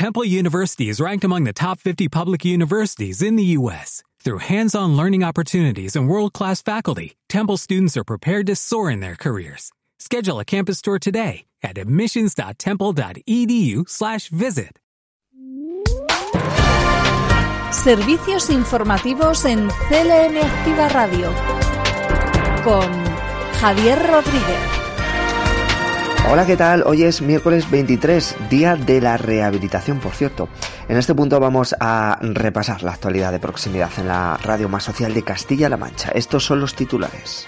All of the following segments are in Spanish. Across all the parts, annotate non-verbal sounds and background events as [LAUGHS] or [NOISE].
Temple University is ranked among the top 50 public universities in the U.S. Through hands-on learning opportunities and world-class faculty, Temple students are prepared to soar in their careers. Schedule a campus tour today at admissions.temple.edu/visit. Servicios informativos en CLN Activa Radio con Javier Rodríguez. Hola, ¿qué tal? Hoy es miércoles 23, día de la rehabilitación, por cierto. En este punto vamos a repasar la actualidad de proximidad en la radio más social de Castilla-La Mancha. Estos son los titulares.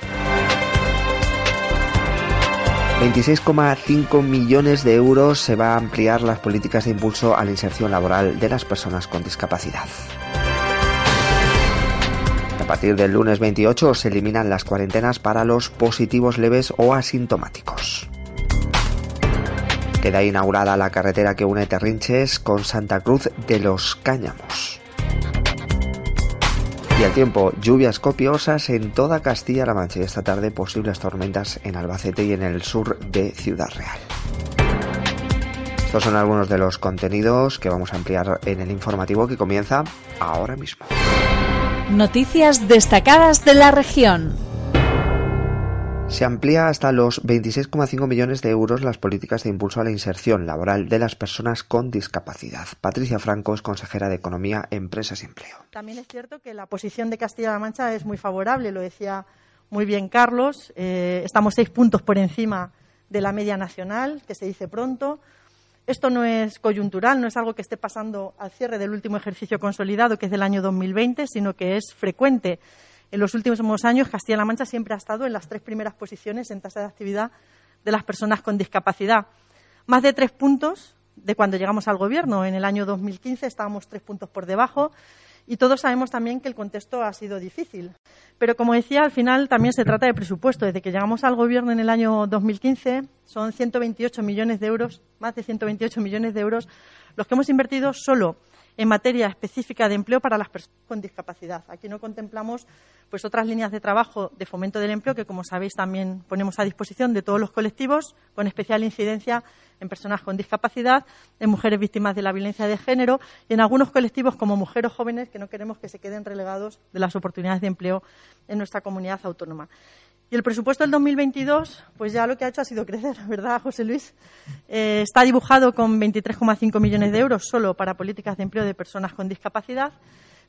26,5 millones de euros se va a ampliar las políticas de impulso a la inserción laboral de las personas con discapacidad. A partir del lunes 28 se eliminan las cuarentenas para los positivos leves o asintomáticos. Queda inaugurada la carretera que une Terrinches con Santa Cruz de los Cáñamos. Y al tiempo, lluvias copiosas en toda Castilla-La Mancha y esta tarde posibles tormentas en Albacete y en el sur de Ciudad Real. Estos son algunos de los contenidos que vamos a ampliar en el informativo que comienza ahora mismo. Noticias destacadas de la región. Se amplía hasta los 26,5 millones de euros las políticas de impulso a la inserción laboral de las personas con discapacidad. Patricia Franco es consejera de Economía, Empresas y Empleo. También es cierto que la posición de Castilla-La Mancha es muy favorable, lo decía muy bien Carlos. Eh, estamos seis puntos por encima de la media nacional, que se dice pronto. Esto no es coyuntural, no es algo que esté pasando al cierre del último ejercicio consolidado, que es del año 2020, sino que es frecuente en los últimos años, Castilla-La Mancha siempre ha estado en las tres primeras posiciones en tasa de actividad de las personas con discapacidad. Más de tres puntos de cuando llegamos al Gobierno. En el año 2015 estábamos tres puntos por debajo y todos sabemos también que el contexto ha sido difícil. Pero, como decía, al final también se trata de presupuesto. Desde que llegamos al Gobierno en el año 2015 son 128 millones de euros, más de 128 millones de euros, los que hemos invertido solo en materia específica de empleo para las personas con discapacidad. Aquí no contemplamos pues otras líneas de trabajo de fomento del empleo que, como sabéis, también ponemos a disposición de todos los colectivos, con especial incidencia en personas con discapacidad, en mujeres víctimas de la violencia de género y en algunos colectivos como mujeres jóvenes que no queremos que se queden relegados de las oportunidades de empleo en nuestra comunidad autónoma. Y el presupuesto del 2022, pues ya lo que ha hecho ha sido crecer, [LAUGHS] ¿verdad, José Luis? Eh, está dibujado con 23,5 millones de euros solo para políticas de empleo de personas con discapacidad,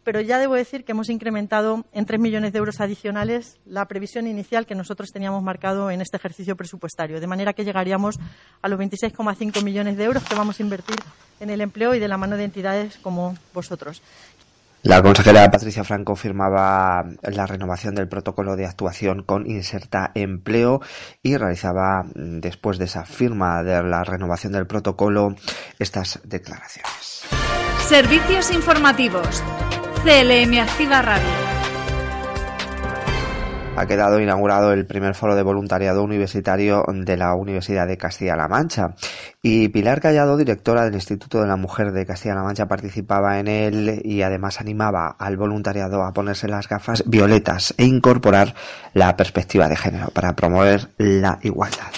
pero ya debo decir que hemos incrementado en 3 millones de euros adicionales la previsión inicial que nosotros teníamos marcado en este ejercicio presupuestario, de manera que llegaríamos a los 26,5 millones de euros que vamos a invertir en el empleo y de la mano de entidades como vosotros. La consejera Patricia Franco firmaba la renovación del protocolo de actuación con Inserta Empleo y realizaba, mm, después de esa firma de la renovación del protocolo, estas declaraciones. Servicios informativos. CLM Activa Radio ha quedado inaugurado el primer foro de voluntariado universitario de la Universidad de Castilla-La Mancha. Y Pilar Callado, directora del Instituto de la Mujer de Castilla-La Mancha, participaba en él y además animaba al voluntariado a ponerse las gafas violetas e incorporar la perspectiva de género para promover la igualdad.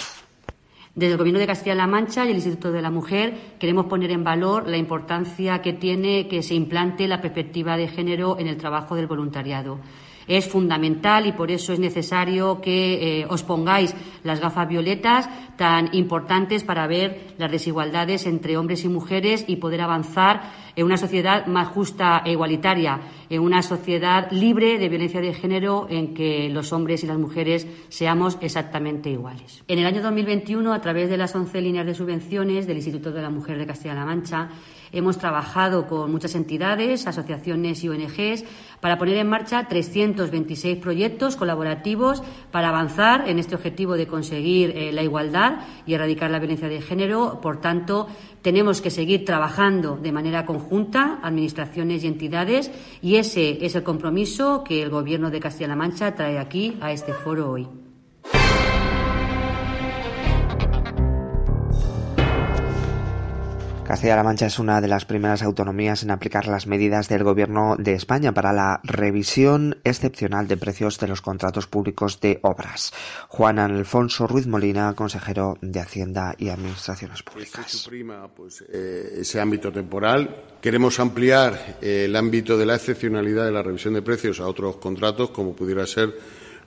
Desde el Gobierno de Castilla-La Mancha y el Instituto de la Mujer queremos poner en valor la importancia que tiene que se implante la perspectiva de género en el trabajo del voluntariado es fundamental y por eso es necesario que eh, os pongáis las gafas violetas tan importantes para ver las desigualdades entre hombres y mujeres y poder avanzar en una sociedad más justa e igualitaria, en una sociedad libre de violencia de género en que los hombres y las mujeres seamos exactamente iguales. En el año 2021, a través de las 11 líneas de subvenciones del Instituto de la Mujer de Castilla-La Mancha, Hemos trabajado con muchas entidades, asociaciones y ONGs para poner en marcha 326 proyectos colaborativos para avanzar en este objetivo de conseguir eh, la igualdad y erradicar la violencia de género. Por tanto, tenemos que seguir trabajando de manera conjunta, administraciones y entidades, y ese es el compromiso que el Gobierno de Castilla-La Mancha trae aquí a este foro hoy. Castilla-La Mancha es una de las primeras autonomías en aplicar las medidas del Gobierno de España para la revisión excepcional de precios de los contratos públicos de obras. Juan Alfonso Ruiz Molina, consejero de Hacienda y Administraciones Públicas. Se suprima pues, eh, ese ámbito temporal. Queremos ampliar eh, el ámbito de la excepcionalidad de la revisión de precios a otros contratos, como pudiera ser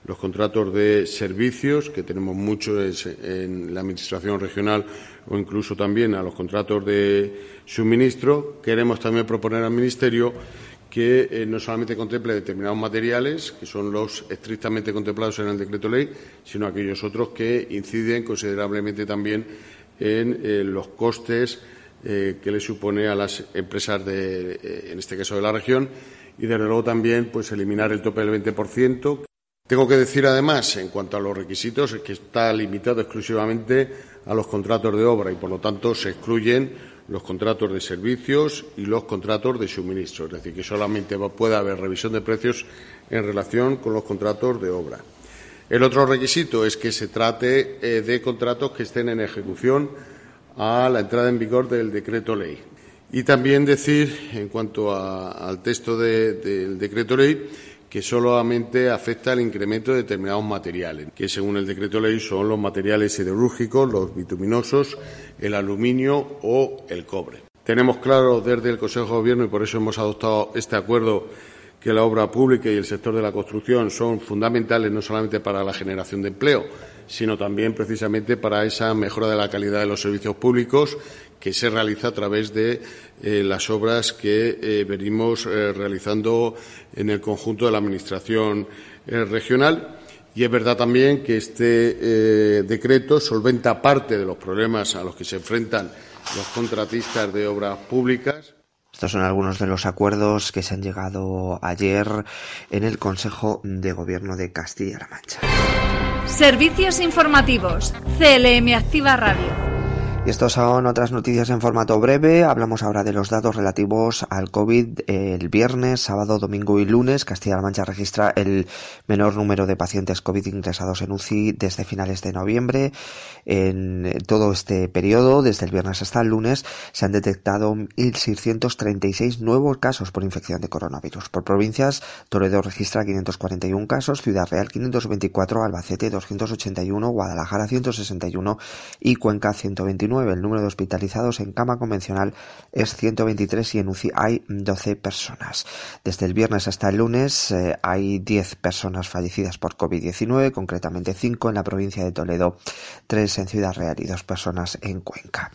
los contratos de servicios, que tenemos muchos en la Administración regional o incluso también a los contratos de suministro. Queremos también proponer al Ministerio que eh, no solamente contemple determinados materiales, que son los estrictamente contemplados en el decreto ley, sino aquellos otros que inciden considerablemente también en eh, los costes eh, que le supone a las empresas, de, en este caso de la región, y desde luego también pues eliminar el tope del 20%. Tengo que decir además, en cuanto a los requisitos, que está limitado exclusivamente a los contratos de obra y, por lo tanto, se excluyen los contratos de servicios y los contratos de suministro. Es decir, que solamente puede haber revisión de precios en relación con los contratos de obra. El otro requisito es que se trate eh, de contratos que estén en ejecución a la entrada en vigor del decreto ley. Y también decir, en cuanto al texto del decreto ley, que solamente afecta al incremento de determinados materiales, que según el decreto ley son los materiales siderúrgicos, los bituminosos, el aluminio o el cobre. Tenemos claro desde el Consejo de Gobierno, y por eso hemos adoptado este acuerdo, que la obra pública y el sector de la construcción son fundamentales no solamente para la generación de empleo, sino también precisamente para esa mejora de la calidad de los servicios públicos que se realiza a través de eh, las obras que eh, venimos eh, realizando en el conjunto de la Administración regional. Y es verdad también que este decreto solventa parte de los problemas a los que se enfrentan los contratistas de obras públicas. Estos son algunos de los acuerdos que se han llegado ayer en el Consejo de Gobierno de Castilla-La Mancha. Servicios informativos. CLM Activa Radio. Y estos son otras noticias en formato breve. Hablamos ahora de los datos relativos al COVID. El viernes, sábado, domingo y lunes, Castilla-La Mancha registra el menor número de pacientes COVID ingresados en UCI desde finales de noviembre. En todo este periodo, desde el viernes hasta el lunes, se han detectado 1.636 nuevos casos por infección de coronavirus. Por provincias, Toledo registra 541 casos, Ciudad Real 524, Albacete 281, Guadalajara 161 y Cuenca 129 el número de hospitalizados en cama convencional es 123 y en UCI hay 12 personas. Desde el viernes hasta el lunes eh, hay 10 personas fallecidas por COVID-19, concretamente 5 en la provincia de Toledo, 3 en Ciudad Real y 2 personas en Cuenca.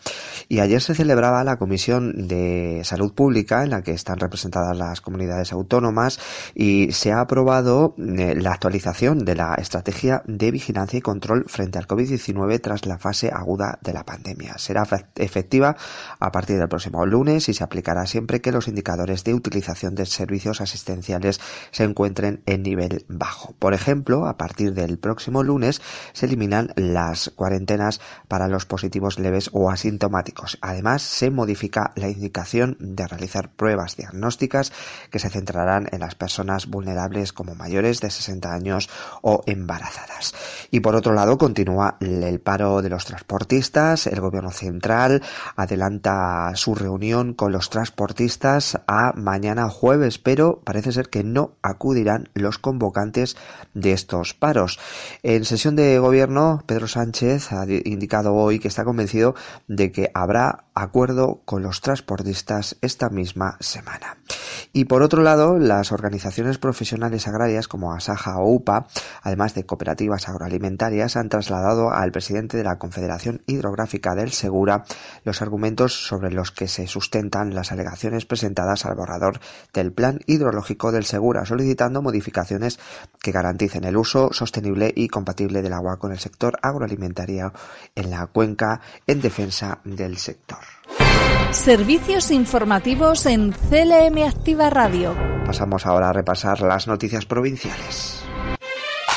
Y ayer se celebraba la Comisión de Salud Pública en la que están representadas las comunidades autónomas y se ha aprobado eh, la actualización de la estrategia de vigilancia y control frente al COVID-19 tras la fase aguda de la pandemia. Será efectiva a partir del próximo lunes y se aplicará siempre que los indicadores de utilización de servicios asistenciales se encuentren en nivel bajo. Por ejemplo, a partir del próximo lunes se eliminan las cuarentenas para los positivos leves o asintomáticos. Además, se modifica la indicación de realizar pruebas diagnósticas que se centrarán en las personas vulnerables como mayores de 60 años o embarazadas. Y por otro lado, continúa el paro de los transportistas. El Gobierno Central adelanta su reunión con los transportistas a mañana jueves, pero parece ser que no acudirán los convocantes de estos paros. En sesión de Gobierno, Pedro Sánchez ha indicado hoy que está convencido de que habrá acuerdo con los transportistas esta misma semana. Y por otro lado, las organizaciones profesionales agrarias como Asaja o UPA, además de cooperativas agroalimentarias, han trasladado al presidente de la Confederación Hidrográfica del Segura los argumentos sobre los que se sustentan las alegaciones presentadas al borrador del Plan Hidrológico del Segura, solicitando modificaciones que garanticen el uso sostenible y compatible del agua con el sector agroalimentario en la cuenca en defensa del sector. Servicios informativos en CLM Activa Radio. Pasamos ahora a repasar las noticias provinciales.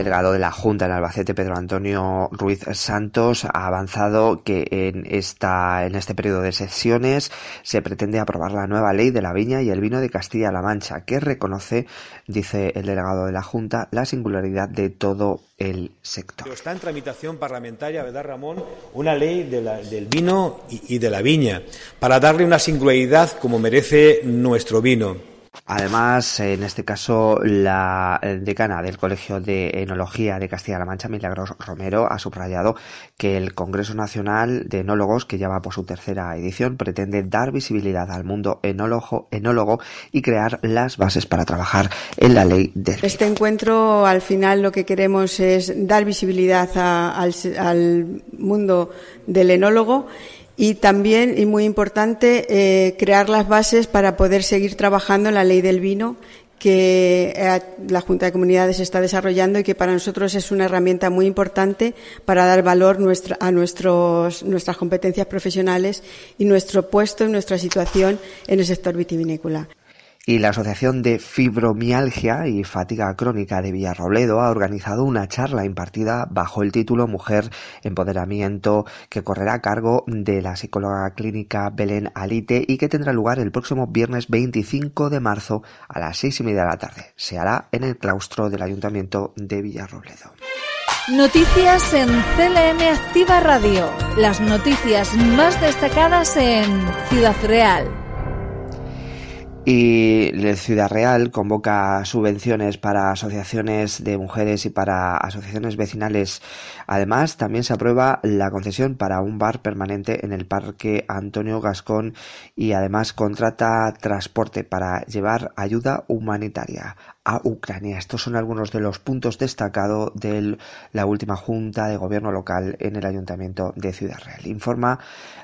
delegado de la Junta en Albacete, Pedro Antonio Ruiz Santos, ha avanzado que en esta en este periodo de sesiones se pretende aprobar la nueva ley de la viña y el vino de Castilla-La Mancha, que reconoce, dice el delegado de la Junta, la singularidad de todo el sector. Está en tramitación parlamentaria, ¿verdad, Ramón? Una ley del vino y de la viña, para darle una singularidad como merece nuestro vino. Además, en este caso, la decana del Colegio de Enología de Castilla-La Mancha, Milagros Romero, ha subrayado que el Congreso Nacional de Enólogos, que ya va por su tercera edición, pretende dar visibilidad al mundo enólogo, enólogo y crear las bases para trabajar en la ley del Este encuentro, al final, lo que queremos es dar visibilidad al, al mundo del enólogo y también, y muy importante, eh, crear las bases para poder seguir trabajando en la ley del vino que eh, la Junta de Comunidades está desarrollando y que para nosotros es una herramienta muy importante para dar valor a nuestras competencias profesionales y nuestro puesto y nuestra situación en el sector vitivinícola y la Asociación de Fibromialgia y Fatiga Crónica de Villarrobledo ha organizado una charla impartida bajo el título Mujer Empoderamiento que correrá a cargo de la psicóloga clínica Belén Alite y que tendrá lugar el próximo viernes 25 de marzo a las seis y media de la tarde. Se hará en el claustro del Ayuntamiento de Villarrobledo. Noticias en CLM Activa Radio. Las noticias más destacadas en Ciudad Real. Y Ciudad Real convoca subvenciones para asociaciones de mujeres y para asociaciones vecinales. Además, también se aprueba la concesión para un bar permanente en el Parque Antonio Gascón y además contrata transporte para llevar ayuda humanitaria a Ucrania. Estos son algunos de los puntos destacados de la última Junta de Gobierno local en el Ayuntamiento de Ciudad Real. Informa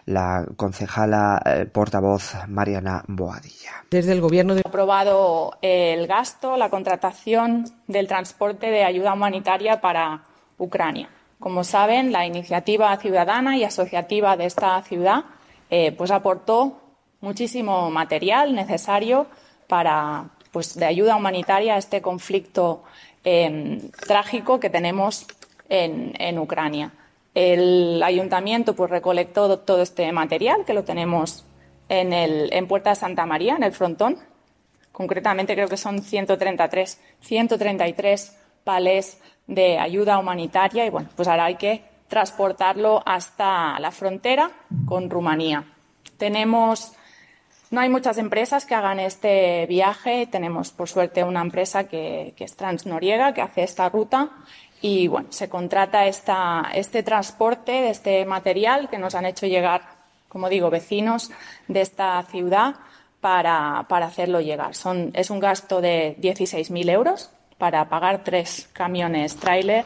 la concejala eh, portavoz Mariana Boadilla. Desde el Gobierno de... aprobado el gasto, la contratación del transporte de ayuda humanitaria para Ucrania. Como saben, la iniciativa ciudadana y asociativa de esta ciudad eh, pues aportó muchísimo material necesario para, pues, de ayuda humanitaria a este conflicto em, trágico que tenemos en, Ucrania. El ayuntamiento pues, recolectó todo este material, que lo tenemos en, el, en Puerta de Santa María, en el frontón. Concretamente creo que son 133, 133 palés de ayuda humanitaria y bueno, pues ahora hay que transportarlo hasta la frontera con Rumanía. Tenemos no hay muchas empresas que hagan este viaje. Tenemos, por suerte, una empresa que, es Transnoriega, que hace esta ruta. Y bueno, se contrata esta, este transporte de este material que nos han hecho llegar, como digo, vecinos de esta ciudad para, hacerlo llegar. Son, es un gasto de 16.000 euros para pagar tres camiones trailer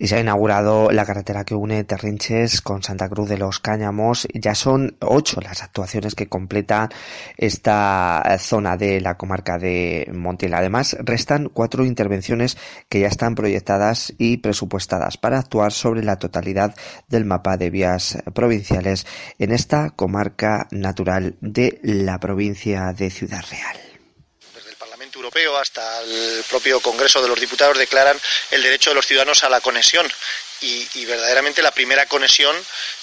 y se ha inaugurado la carretera que une Terrinches con Santa Cruz de los Cáñamos. Ya son ocho las actuaciones que completa esta zona de la comarca de Montiel. Además, restan cuatro intervenciones que ya están proyectadas y presupuestadas para actuar sobre la totalidad del mapa de vías provinciales en esta comarca natural de la provincia de Ciudad Real Europeo hasta el propio Congreso de los Diputados declaran el derecho de los ciudadanos a la conexión. Y, verdaderamente la primera conexión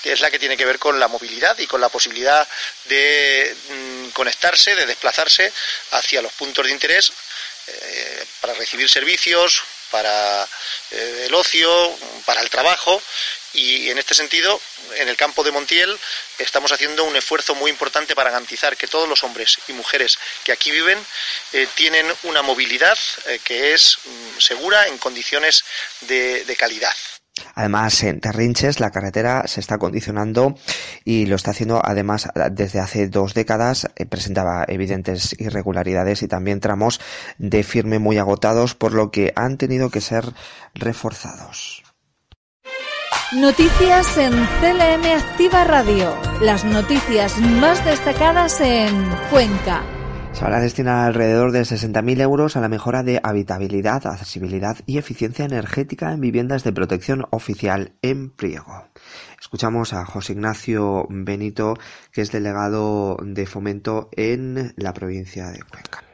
es la que tiene que ver con la movilidad y con la posibilidad de mm, conectarse, de desplazarse hacia los puntos de interés eh, para recibir servicios, para eh, el ocio, para el trabajo y en este sentido, en el campo de Montiel estamos haciendo un esfuerzo muy importante para garantizar que todos los hombres y mujeres que aquí viven eh, tienen una movilidad eh, que es mm, segura en condiciones de, calidad. Además, en Terrinches la carretera se está condicionando y lo está haciendo además desde hace dos décadas. Eh, presentaba evidentes irregularidades y también tramos de firme muy agotados, por lo que han tenido que ser reforzados. Noticias en CLM Activa Radio. Las noticias más destacadas en Cuenca. Se van a destinar alrededor de 60.000 euros a la mejora de habitabilidad, accesibilidad y eficiencia energética en viviendas de protección oficial en Priego. Escuchamos a José Ignacio Benito, que es delegado de fomento en la provincia de Cuenca.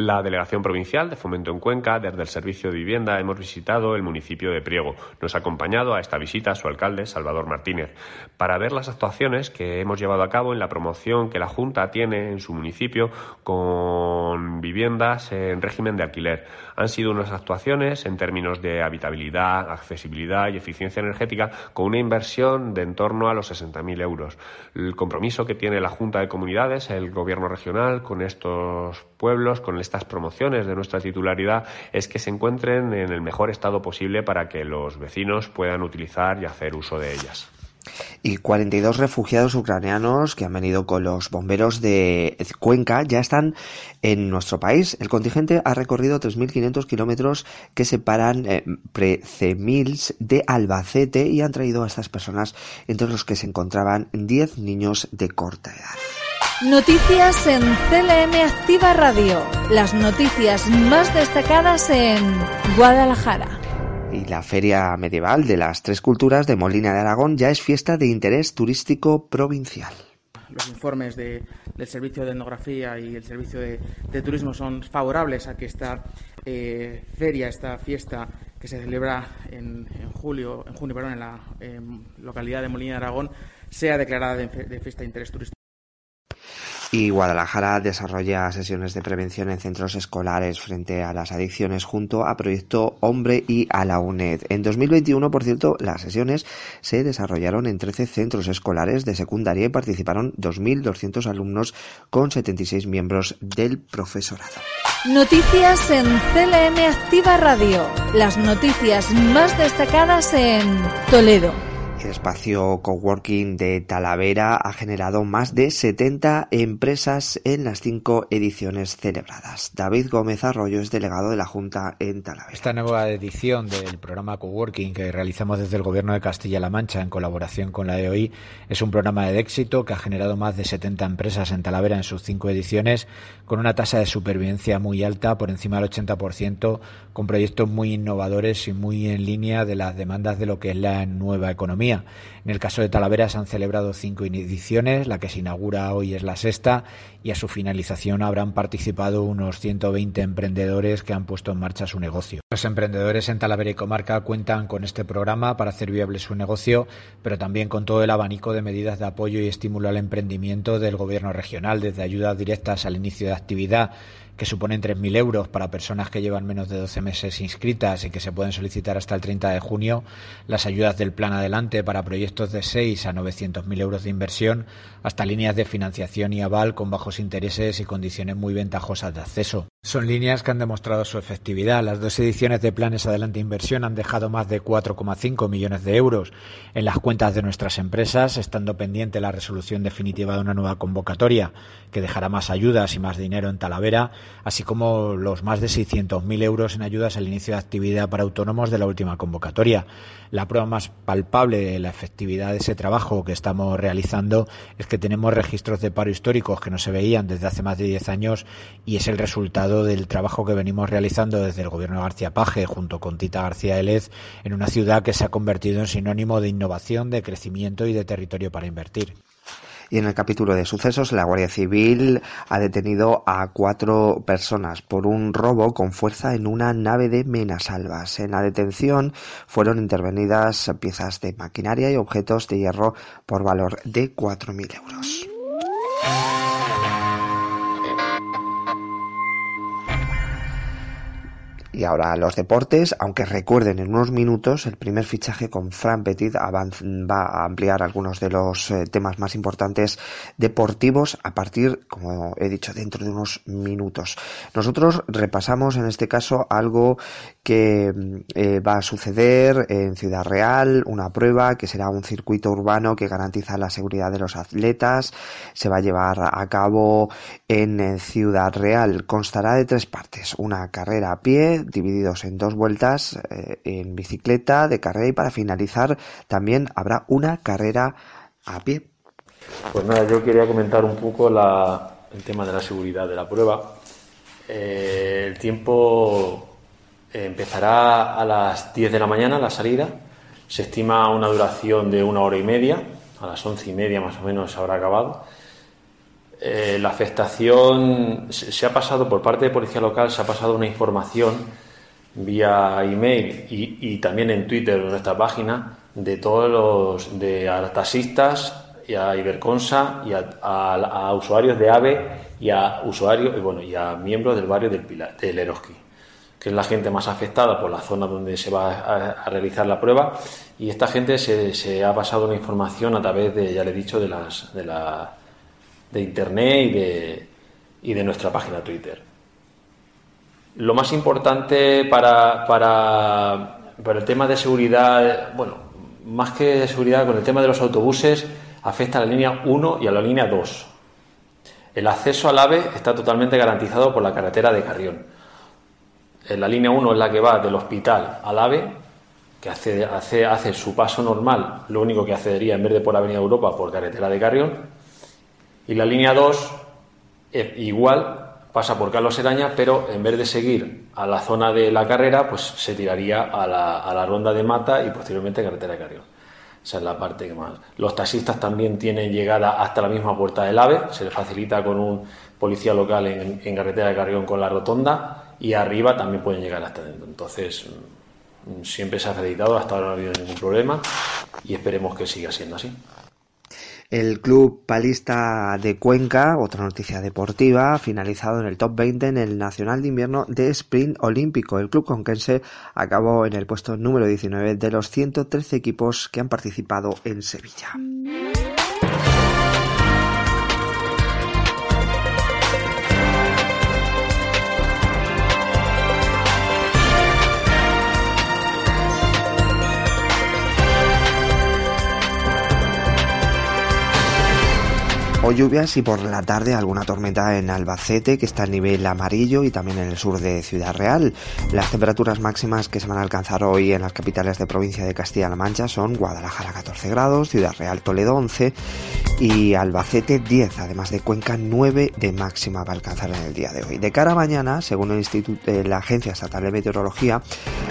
La Delegación Provincial de Fomento en Cuenca, desde el Servicio de Vivienda, hemos visitado el municipio de Priego. Nos ha acompañado a esta visita su alcalde, Salvador Martínez, para ver las actuaciones que hemos llevado a cabo en la promoción que la Junta tiene en su municipio con viviendas en régimen de alquiler. Han sido unas actuaciones en términos de habitabilidad, accesibilidad y eficiencia energética con una inversión de en torno a los 60.000 euros. El compromiso que tiene la Junta de Comunidades, el Gobierno regional, con estos pueblos, con estas promociones de nuestra titularidad, es que se encuentren en el mejor estado posible para que los vecinos puedan utilizar y hacer uso de ellas y 42 refugiados ucranianos que han venido con los bomberos de Cuenca ya están en nuestro país. El contingente ha recorrido 3.500 kilómetros que separan eh, Precemils de Albacete y han traído a estas personas entre los que se encontraban 10 niños de corta edad. Noticias en CLM Activa Radio. Las noticias más destacadas en Guadalajara. Y la Feria Medieval de las Tres Culturas de Molina de Aragón ya es fiesta de interés turístico provincial. Los informes del Servicio de Etnografía y el Servicio de, Turismo son favorables a que esta eh, feria, esta fiesta que se celebra en, julio, en junio, perdón, en la localidad de Molina de Aragón, sea declarada de fiesta de interés turístico. Y Guadalajara desarrolla sesiones de prevención en centros escolares frente a las adicciones junto a Proyecto Hombre y a la UNED. En 2021, por cierto, las sesiones se desarrollaron en 13 centros escolares de secundaria y participaron 2.200 alumnos con 76 miembros del profesorado. Noticias en CLM Activa Radio. Las noticias más destacadas en Toledo. El espacio coworking de Talavera ha generado más de 70 empresas en las cinco ediciones celebradas. David Gómez Arroyo es delegado de la Junta en Talavera. Esta nueva edición del programa coworking que realizamos desde el Gobierno de Castilla-La Mancha en colaboración con la EOI es un programa de éxito que ha generado más de 70 empresas en Talavera en sus cinco ediciones con una tasa de supervivencia muy alta, por encima del 80%, con proyectos muy innovadores y muy en línea de las demandas de lo que es la nueva economía en el caso de Talavera se han celebrado cinco ediciones, la que se inaugura hoy es la sexta y a su finalización habrán participado unos 120 emprendedores que han puesto en marcha su negocio. Los emprendedores en Talavera y Comarca cuentan con este programa para hacer viable su negocio, pero también con todo el abanico de medidas de apoyo y estímulo al emprendimiento del Gobierno regional, desde ayudas directas al inicio de actividad que suponen 3.000 euros para personas que llevan menos de 12 meses inscritas y que se pueden solicitar hasta el 30 de junio, las ayudas del Plan Adelante para proyectos de 6 a 900.000 euros de inversión, hasta líneas de financiación y aval con bajos intereses y condiciones muy ventajosas de acceso. Son líneas que han demostrado su efectividad. Las dos ediciones de Planes Adelante Inversión han dejado más de 4,5 millones de euros en las cuentas de nuestras empresas, estando pendiente la resolución definitiva de una nueva convocatoria que dejará más ayudas y más dinero en Talavera así como los más de 600.000 euros en ayudas al inicio de actividad para autónomos de la última convocatoria. La prueba más palpable de la efectividad de ese trabajo que estamos realizando es que tenemos registros de paro históricos que no se desde hace más de 10 años y es el resultado del trabajo que venimos realizando desde el gobierno de García Paje junto con Tita García Elez en una ciudad que se ha convertido en sinónimo de innovación, de crecimiento y de territorio para invertir. Y en el capítulo de sucesos, la Guardia Civil ha detenido a cuatro personas por un robo con fuerza en una nave de Menasalvas. En la detención fueron intervenidas piezas de maquinaria y objetos de hierro por valor de 4.000 euros. Y ahora los deportes, aunque recuerden en unos minutos, el primer fichaje con Fran Petit va a ampliar algunos de los eh, temas más importantes deportivos a partir, como he dicho, dentro de unos minutos. Nosotros repasamos en este caso algo que eh, va a suceder en Ciudad Real, una prueba que será un circuito urbano que garantiza la seguridad de los atletas. Se va a llevar a cabo en eh, Ciudad Real. Constará de tres partes. Una carrera a pie, divididos en dos vueltas eh, en bicicleta de carrera y para finalizar también habrá una carrera a pie. Pues nada, yo quería comentar un poco el tema de la seguridad de la prueba. Eh, el tiempo empezará a las 10 de la mañana, la salida. Se estima una duración de una hora y media. A las once y media más o menos se habrá acabado. Eh, la afectación se, ha pasado por parte de policía local, se ha pasado una información vía email y, y también en Twitter en nuestra página de todos los de a taxistas y a Iberconsa y a, usuarios de AVE y a usuarios y bueno y a miembros del barrio del Pilar, del Eroski, que es la gente más afectada por la zona donde se va a, realizar la prueba. Y esta gente se, se, ha pasado la información a través de ya le he dicho de las de la de internet y de y de nuestra página Twitter. Lo más importante para, para, para el tema de seguridad, bueno, más que de seguridad, con el tema de los autobuses, afecta a la línea 1 y a la línea 2. El acceso al AVE está totalmente garantizado por la carretera de Carrión. En la línea 1 es la que va del hospital al AVE, que hace, hace, hace su paso normal, lo único que accedería en vez de por Avenida Europa por carretera de Carrión. Y la línea 2, igual, pasa por Carlos Eraña, pero en vez de seguir a la zona de la carrera, pues se tiraría a la, a la ronda de Mata y posteriormente carretera de Carrión. Esa es la parte que más. Los taxistas también tienen llegada hasta la misma puerta del AVE, se les facilita con un policía local en, carretera de Carrión con la rotonda y arriba también pueden llegar hasta dentro. Entonces, mm, siempre se ha acreditado, hasta ahora no ha habido ningún problema y esperemos que siga siendo así. El club palista de Cuenca, otra noticia deportiva, ha finalizado en el top 20 en el Nacional de Invierno de Sprint Olímpico. El club conquense acabó en el puesto número 19 de los 113 equipos que han participado en Sevilla. Lluvias y por la tarde alguna tormenta en Albacete, que está a nivel amarillo, y también en el sur de Ciudad Real. Las temperaturas máximas que se van a alcanzar hoy en las capitales de provincia de Castilla-La Mancha son Guadalajara 14 grados, Ciudad Real Toledo 11 y Albacete 10, además de Cuenca 9 de máxima va a alcanzar en el día de hoy. De cara a mañana, según el Instituto, la Agencia Estatal de Meteorología,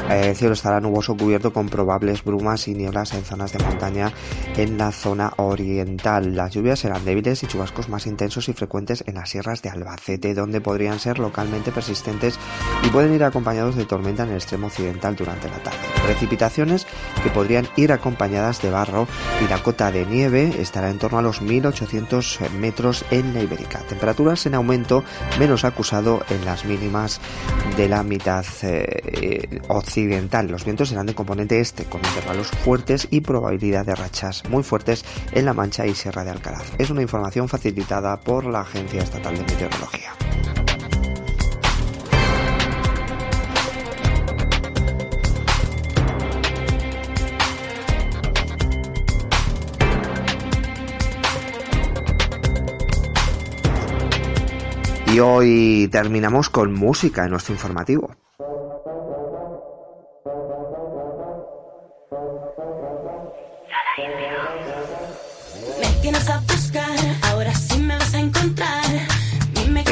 eh, el cielo estará nuboso cubierto con probables brumas y nieblas en zonas de montaña en la zona oriental. Las lluvias serán débiles y chubascos más intensos y frecuentes en las sierras de Albacete, donde podrían ser localmente persistentes y pueden ir acompañados de tormenta en el extremo occidental durante la tarde. Precipitaciones que podrían ir acompañadas de barro y la cota de nieve estará en torno a los 1800 metros en la Ibérica. Temperaturas en aumento menos acusado en las mínimas de la mitad eh, occidental. Los vientos serán de componente este, con intervalos fuertes y probabilidad de rachas muy fuertes en La Mancha y Sierra de Alcalá. Es una información facilitada por la Agencia Estatal de Meteorología. Y hoy terminamos con música en nuestro informativo.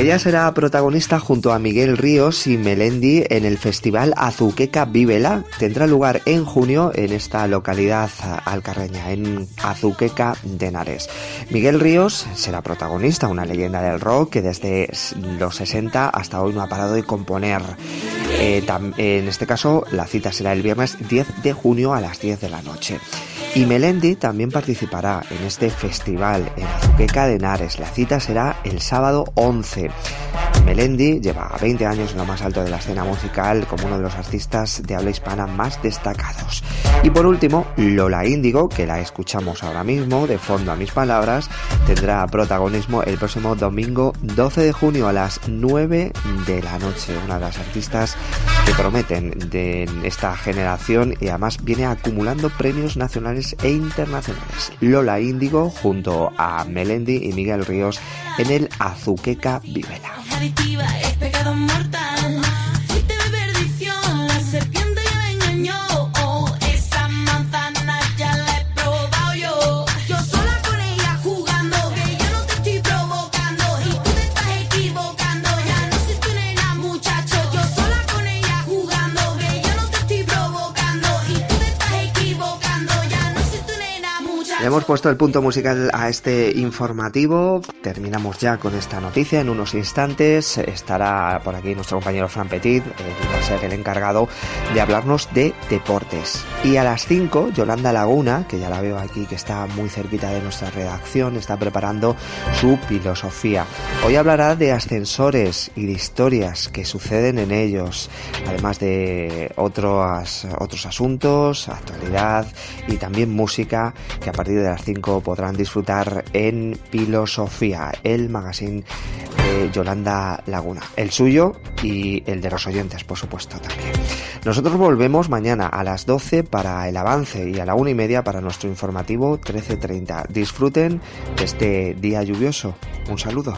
Ella será protagonista junto a Miguel Ríos y Melendi en el festival Azuqueca Vívela. Tendrá lugar en junio en esta localidad alcarreña, en Azuqueca de Henares. Miguel Ríos será protagonista, una leyenda del rock que desde los 60 hasta hoy no ha parado de componer. Eh, en este caso, la cita será el viernes 10 de junio a las 10 de la noche. Y Melendi también participará en este festival en Azuqueca de Henares. La cita será el sábado 11. Melendi lleva 20 años en lo más alto de la escena musical como uno de los artistas de habla hispana más destacados. Y por último, Lola Índigo, que la escuchamos ahora mismo, de fondo a mis palabras, tendrá protagonismo el próximo domingo 12 de junio a las 9 de la noche. Una de las artistas que prometen de esta generación y además viene acumulando premios nacionales e internacionales. Lola Índigo junto a Melendi y Miguel Ríos en el Azuqueca Vivela. Es pecado mortal. Hemos puesto el punto musical a este informativo. Terminamos ya con esta noticia. En unos instantes estará por aquí nuestro compañero Fran Petit, que va a ser el encargado de hablarnos de deportes. Y a las 5, Yolanda Laguna, que ya la veo aquí, que está muy cerquita de nuestra redacción, está preparando su filosofía. Hoy hablará de ascensores y de historias que suceden en ellos, además de otros, otros asuntos, actualidad y también música que a de las 5 podrán disfrutar en Filosofía, el magazine de Yolanda Laguna. El suyo y el de los oyentes, por supuesto, también. Nosotros volvemos mañana a las 12 para el avance y a la una y media para nuestro informativo 13.30. Disfruten de este día lluvioso. Un saludo.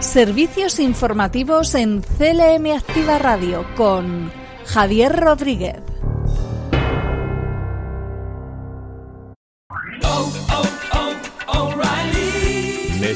Servicios informativos en CLM Activa Radio con Javier Rodríguez.